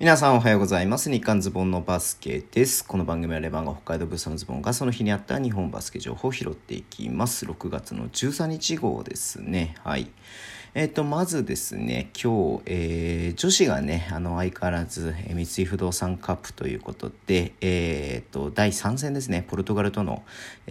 皆さんおはようございます。日刊ズボンのバスケです。この番組はレバンが北海道ブースのズボンがその日にあった日本バスケ情報を拾っていきます。6月の13日号ですね。はい。えっ、ー、と、まずですね、今日、えー、女子がね、あの、相変わらず、えー、三井不動産カップということで、えっ、ー、と、第3戦ですね、ポルトガルとの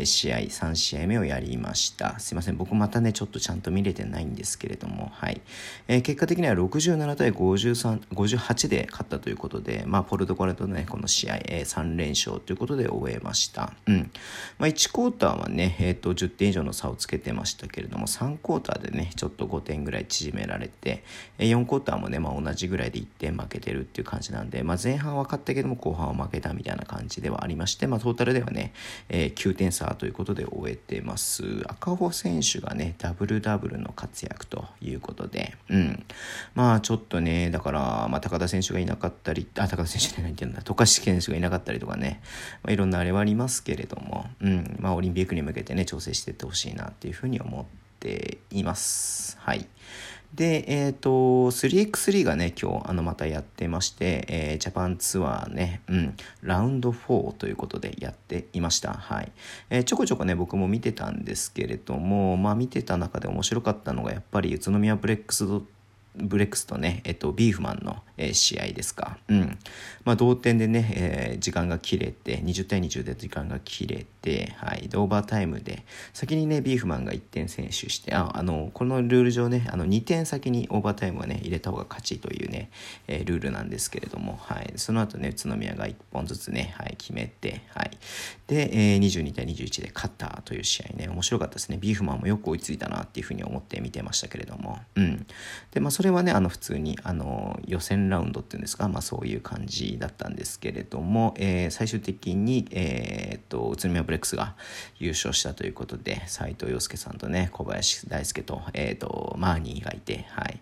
試合、3試合目をやりました。すいません、僕またね、ちょっとちゃんと見れてないんですけれども、はい。えー、結果的には67対53、58で勝ったということで、まあ、ポルトガルとね、この試合、えー、3連勝ということで終えました。うん。まあ、1クォーターはね、えっ、と、10点以上の差をつけてましたけれども、3クォーターでね、ちょっと5点ぐらいぐらい縮められて、4クォーターもね、まあ、同じぐらいで1点負けてるっていう感じなんで、まあ、前半は勝ったけども後半は負けたみたいな感じではありまして、まあ、トータルではね、えー、9点差ということで終えてます。赤穂選手がね、ダブルダブルの活躍ということで、うん。まあちょっとね、だから、まあ、高田選手がいなかったり、あ、高田選手じゃないって言うんだ、渡嘉敷選手がいなかったりとかね、まあ、いろんなあれはありますけれども、うん。まあオリンピックに向けてね、調整していってほしいなっていうふうに思ってています。はい。で、えっ、ー、と、3x3 がね、今日、あの、またやってまして、えー、ジャパンツアーね、うん、ラウンド4ということでやっていました。はい。えー、ちょこちょこね、僕も見てたんですけれども、まあ、見てた中で面白かったのが、やっぱり宇都宮ブレックスブレックスとね、えっと、ビーフマンの、えー、試合ですか。うん。まあ、同点でね、えー、時間が切れて、20対20で時間が切れて、はい。で、オーバータイムで、先にね、ビーフマンが1点先取して、あ、あの、このルール上ね、あの、2点先にオーバータイムはね、入れた方が勝ちというね、えー、ルールなんですけれども、はい。その後ね、宇都宮が1本ずつね、はい、決めて、はい。で、えー、22対21で勝ったという試合ね、面白かったですね。ビーフマンもよく追いついたなっていうふうに思って見てましたけれども、うん。で、まあ、それはね、あの、普通に、あの、予選ラウンドっていうんですか、まあ、そういう感じだったんですけれども、えー、最終的に、えー、っと、宇都宮ブレックスが優勝したということで、斉藤洋介さんとね、小林大輔と、えっー、と、マーニーがいて、はい。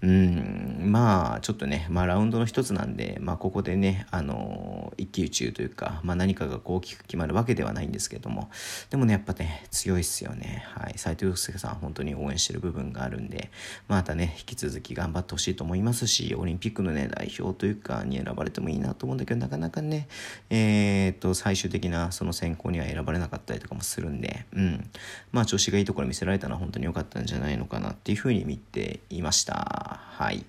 うん、まあ、ちょっとね、まあ、ラウンドの一つなんで、まあ、ここでね、あの、一騎打ちというか、まあ、何かが大きく決まるわけではないんですけども、でもね、やっぱね、強いっすよね。はい。斉藤洋介さん、本当に応援してる部分があるんで、またね、引き続き頑張ってほしいと思いますし、オリンピックのね、代表というか、に選ばれてもいいなと思うんだけど、なかなかね、えっー、と、最終的なその選考には選ばれなかったりとかもするんで、うん。まあ、調子がいいところ見せられたのは本当に良かったんじゃないのかなっていうふうに見ていました。はい。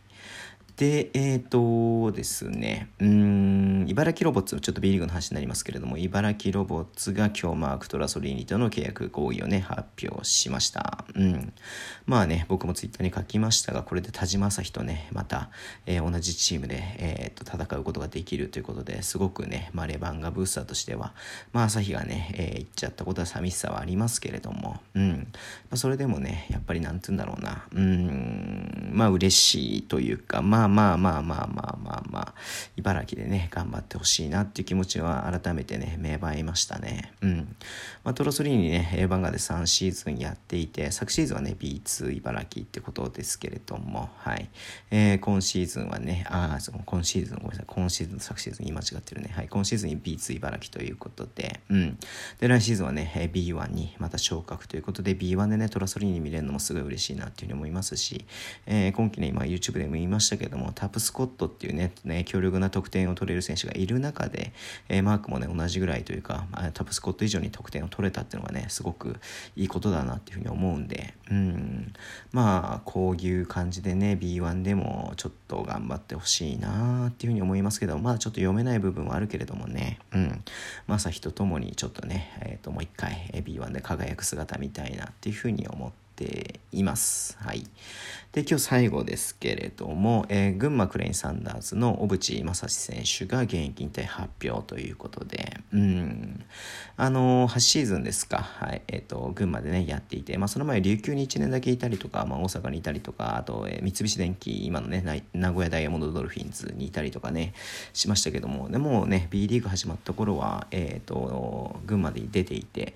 で、えっ、ー、とですね、うん、茨城ロボッツ、ちょっと B リーグの話になりますけれども、茨城ロボッツが今日マーク・トラソリーニとの契約合意をね、発表しました。うん。まあね、僕もツイッターに書きましたが、これで田島朝日とね、また、えー、同じチームで、えー、と戦うことができるということですごくね、まあ、レバンガブースターとしては、まあ、朝日がね、えー、行っちゃったことは寂しさはありますけれども、うん。まあ、それでもね、やっぱりなんて言うんだろうな、うん、まあ嬉しいというか、まあまあまあまあまあまあまあ、茨城でね、頑張ってほしいなっていう気持ちは改めてね、芽生えましたね。うん。まあ、トロスリーにね、A バンガで3シーズンやっていて、昨シーズンはね、B2 茨城ってことですけれども、はい。えー、今シーズンはね、ああ、今シーズン、ごめんなさい、今シーズン、昨シーズン言い間違ってるね。はい。今シーズンに B2 茨城ということで、うん。で、来シーズンはね、B1 にまた昇格ということで、B1 でね、トラソリーに見れるのもすごい嬉しいなっていうふうに思いますし、えー、今季ね、今 YouTube でも言いましたけども、タプスコットっていうね、ね強力な得点を取れる選手がいる中で、えー、マークもね、同じぐらいというか、タプスコット以上に得点を取れたっていうのがね、すごくいいことだなっていうふうに思うんで、うん、まあ、こういう感じでね、B1 でもちょっと頑張ってほしいなっていうふうに思いますけど、まだちょっと読めない部分はあるけれどもね、うん、まさひとともにちょっとね、えっ、ー、と、もう一回 B1 で輝く姿みたいなっていうふうに思ってています。はい。で、今日最後ですけれども、えー、群馬クレインサンダーズの小渕正史選手が現役引退発表ということで、うん、あのー、8シーズンですか、はい、えっ、ー、と、群馬でね、やっていて、まあ、その前、琉球に1年だけいたりとか、まあ、大阪にいたりとか、あと、えー、三菱電機、今のね、名古屋ダイヤモンドドルフィンズにいたりとかね、しましたけども、でもね、B リーグ始まった頃は、えっ、と、群馬で出ていて、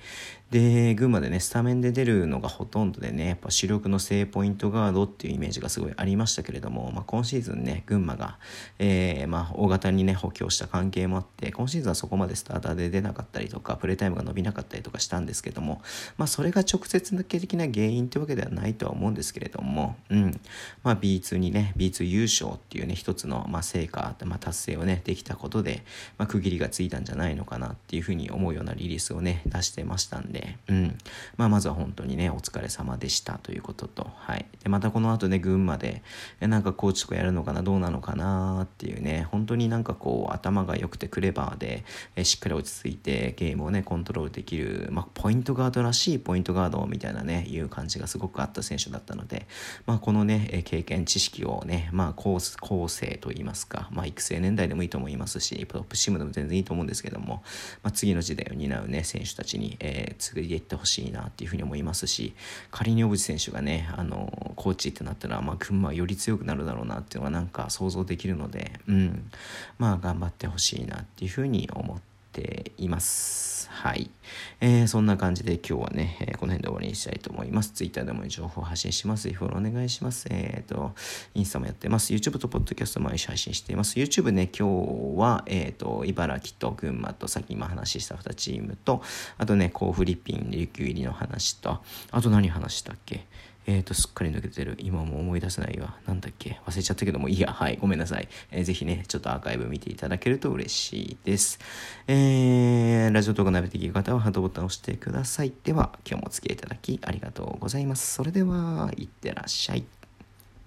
で、群馬でね、スタメンで出るのがほとんどで、ね、やっぱ主力の正ポイントガードっていうイメージがすごいありましたけれども、まあ、今シーズンね、群馬が、えー、まあ、大型にね、補強した関係もあって、今シーズンはそこまでスターターで出なかったりとか、プレータイムが伸びなかったりとかしたんですけども、まあ、それが直接的な原因ってわけではないとは思うんですけれども、うん。まあ、B2 にね、B2 優勝っていうね、一つの、まあ、成果、まあ、達成をね、できたことで、まあ、区切りがついたんじゃないのかなっていうふうに思うようなリリースをね、出してましたんで、うん。まあ、まずは本当にね、お疲れ様でしたということと、はい。で、またこの後ね、群馬で、えなんかコーチとかやるのかな、どうなのかなっていうね、本当になんかこう、頭が良くてクレバーで、えしっかり落ち着いてゲームをね、コントロールできる、まあ、ポイントガードらしいポイントガードみたいなね、いう感じがすごくあった選手だったので、まあ、このね、え経験、知識をね、まあ、構構成といいますか、まあ、育成年代でもいいと思いますし、トップチームでも全然いいと思うんですけども、まあ、次の時代を担うね、選手たちに、えー、継いでいってほしいなっていうふうに思いますし、仮に小渕選手がね、あの、コーチってなったら、まあ、群馬はより強くなるだろうなっていうのはなんか想像できるので、うん、まあ、頑張ってほしいなっていうふうに思ってています。はい。えー、そんな感じで今日はね、えー、この辺で終わりにしたいと思います。Twitter でも情報発信します。フォローお願いします。えっ、ー、と、インスタもやってます。YouTube と Podcast 毎週配信しています。YouTube ね、今日は、えっ、と、茨城と群馬と、さっき今話した2チームと、あとね、甲府リピン、琉球入りの話と、あと何話したっけ？えっ、ー、と、すっかり抜けてる。今も思い出せないわ。なんだっけ？忘れちゃったけども、いや。はい。ごめんなさい。えー、ぜひね、ちょっとアーカイブ見ていただけると嬉しいです。えー、ラジオ動画鍋できる方はハートボタンを押してください。では、今日もお付き合いいただきありがとうございます。それでは、いってらっしゃい。